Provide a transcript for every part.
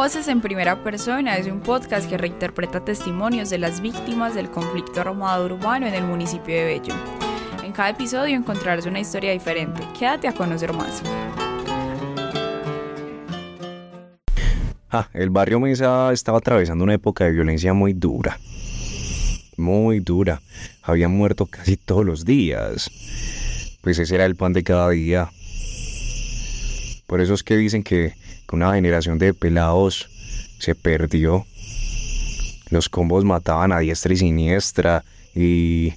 Voces en Primera Persona es un podcast que reinterpreta testimonios de las víctimas del conflicto armado urbano en el municipio de Bello. En cada episodio encontrarás una historia diferente. Quédate a conocer más. Ah, el barrio Mesa estaba atravesando una época de violencia muy dura. Muy dura. Habían muerto casi todos los días. Pues ese era el pan de cada día. Por eso es que dicen que, una generación de pelados se perdió. Los combos mataban a diestra y siniestra y,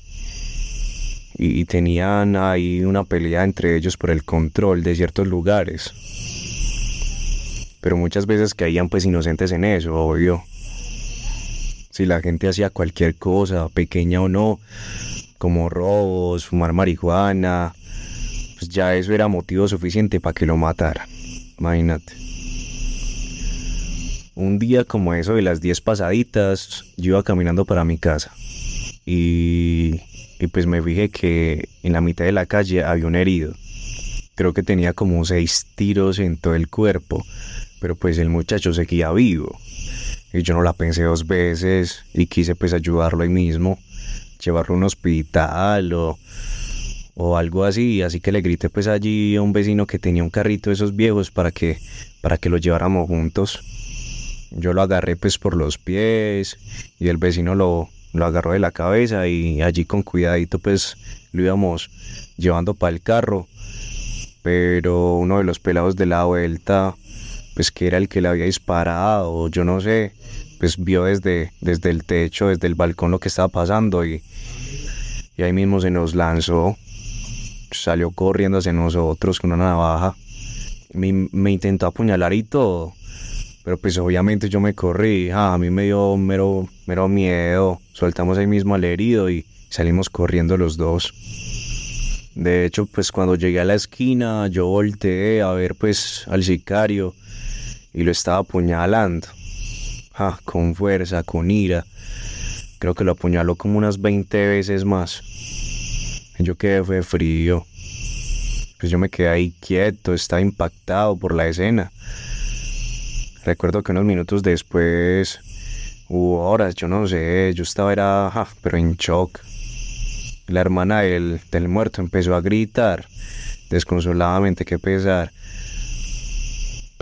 y tenían ahí una pelea entre ellos por el control de ciertos lugares. Pero muchas veces caían pues inocentes en eso, obvio. Si la gente hacía cualquier cosa, pequeña o no, como robos, fumar marihuana, pues ya eso era motivo suficiente para que lo mataran. Imagínate. Un día como eso de las 10 pasaditas, yo iba caminando para mi casa. Y, y pues me fijé que en la mitad de la calle había un herido. Creo que tenía como seis tiros en todo el cuerpo pero pues el muchacho seguía vivo. Y yo no la pensé dos veces y quise pues ayudarlo ahí mismo, llevarlo a un hospital o, o algo así. Así que le grité pues allí a un vecino que tenía un carrito de esos viejos para que, para que lo lleváramos juntos. Yo lo agarré pues por los pies y el vecino lo, lo agarró de la cabeza y allí con cuidadito pues lo íbamos llevando para el carro. Pero uno de los pelados de la vuelta pues que era el que le había disparado, yo no sé, pues vio desde, desde el techo, desde el balcón lo que estaba pasando y, y ahí mismo se nos lanzó, salió corriendo hacia nosotros con una navaja, me, me intentó apuñalar y todo, pero pues obviamente yo me corrí, ah, a mí me dio mero, mero miedo, soltamos ahí mismo al herido y salimos corriendo los dos. De hecho, pues cuando llegué a la esquina, yo volteé a ver pues al sicario y lo estaba apuñalando. Ah, con fuerza, con ira. Creo que lo apuñaló como unas 20 veces más. Yo quedé fue frío. Pues yo me quedé ahí quieto, estaba impactado por la escena. Recuerdo que unos minutos después, hubo horas, yo no sé, yo estaba era, pero en shock. La hermana del, del muerto empezó a gritar, desconsoladamente, qué pesar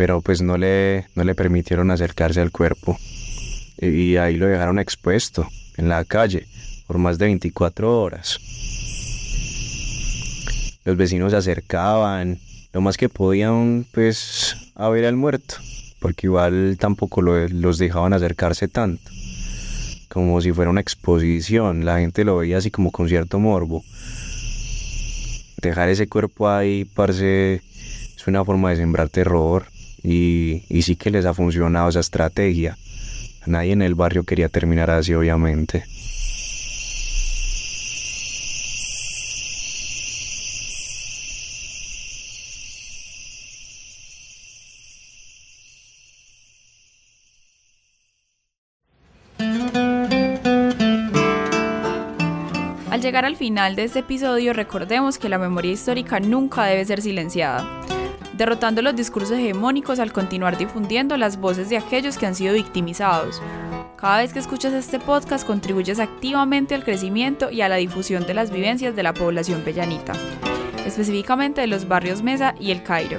pero pues no le, no le permitieron acercarse al cuerpo. Y, ahí lo dejaron expuesto, en la calle, por más de 24 horas. Los vecinos se acercaban, lo más que podían, pues, a ver al muerto, porque igual tampoco los dejaban acercarse tanto, como si fuera una exposición, la gente lo veía así como con cierto morbo. Dejar ese cuerpo ahí, parece, es una forma de sembrar terror y, sí que les ha funcionado esa estrategia. Nadie en el barrio quería terminar así, obviamente. Al llegar al final de este episodio, recordemos que la memoria histórica nunca debe ser silenciada derrotando los discursos hegemónicos al continuar difundiendo las voces de aquellos que han sido victimizados. Cada vez que escuchas este podcast contribuyes activamente al crecimiento y a la difusión de las vivencias de la población pellanita, específicamente de los barrios Mesa y El Cairo.